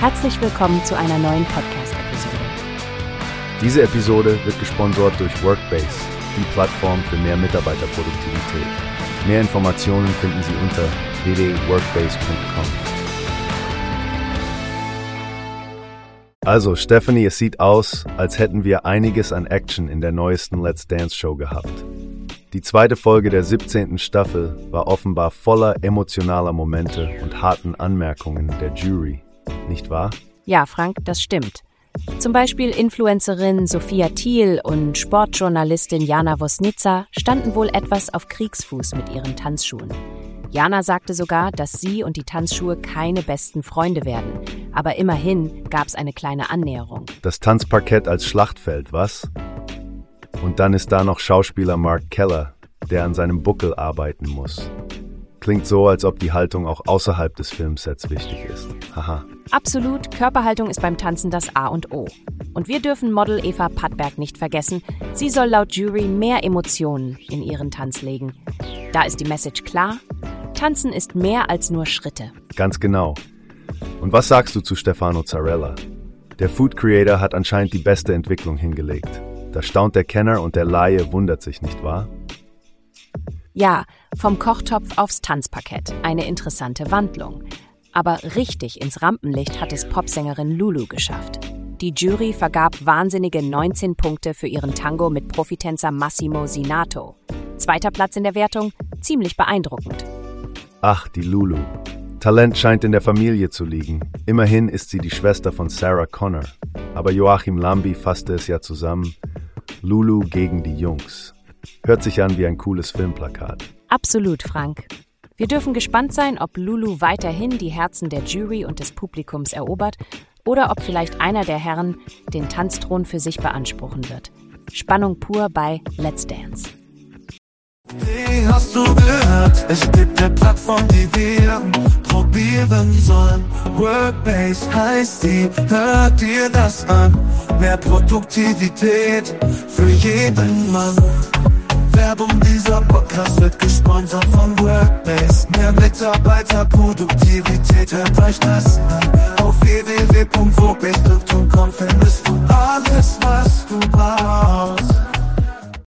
Herzlich willkommen zu einer neuen Podcast-Episode. Diese Episode wird gesponsert durch Workbase, die Plattform für mehr Mitarbeiterproduktivität. Mehr Informationen finden Sie unter www.workbase.com. Also, Stephanie, es sieht aus, als hätten wir einiges an Action in der neuesten Let's Dance Show gehabt. Die zweite Folge der 17. Staffel war offenbar voller emotionaler Momente und harten Anmerkungen der Jury, nicht wahr? Ja, Frank, das stimmt. Zum Beispiel Influencerin Sophia Thiel und Sportjournalistin Jana Wosnica standen wohl etwas auf Kriegsfuß mit ihren Tanzschuhen. Jana sagte sogar, dass sie und die Tanzschuhe keine besten Freunde werden. Aber immerhin gab es eine kleine Annäherung. Das Tanzparkett als Schlachtfeld, was? Und dann ist da noch Schauspieler Mark Keller, der an seinem Buckel arbeiten muss. Klingt so, als ob die Haltung auch außerhalb des Filmsets wichtig ist. Haha. Absolut, Körperhaltung ist beim Tanzen das A und O. Und wir dürfen Model Eva Pattberg nicht vergessen. Sie soll laut Jury mehr Emotionen in ihren Tanz legen. Da ist die Message klar. Tanzen ist mehr als nur Schritte. Ganz genau. Und was sagst du zu Stefano Zarella? Der Food Creator hat anscheinend die beste Entwicklung hingelegt. Da staunt der Kenner und der Laie wundert sich, nicht wahr? Ja, vom Kochtopf aufs Tanzparkett. Eine interessante Wandlung. Aber richtig ins Rampenlicht hat es Popsängerin Lulu geschafft. Die Jury vergab wahnsinnige 19 Punkte für ihren Tango mit Profitänzer Massimo Sinato. Zweiter Platz in der Wertung, ziemlich beeindruckend. Ach, die Lulu. Talent scheint in der Familie zu liegen. Immerhin ist sie die Schwester von Sarah Connor. Aber Joachim Lambi fasste es ja zusammen. Lulu gegen die Jungs. Hört sich an wie ein cooles Filmplakat. Absolut, Frank. Wir dürfen gespannt sein, ob Lulu weiterhin die Herzen der Jury und des Publikums erobert oder ob vielleicht einer der Herren den Tanzthron für sich beanspruchen wird. Spannung pur bei Let's Dance. Wie hast du gehört? Es gibt eine Plattform, die wir probieren sollen. Workbase heißt die, hört dir das an. Mehr Produktivität für jeden Mann. Werbung, dieser Podcast wird gesponsert von Workbase. Mehr Mitarbeiterproduktivität hört euch das an. Auf www.wobase.com findest du alles, was du brauchst.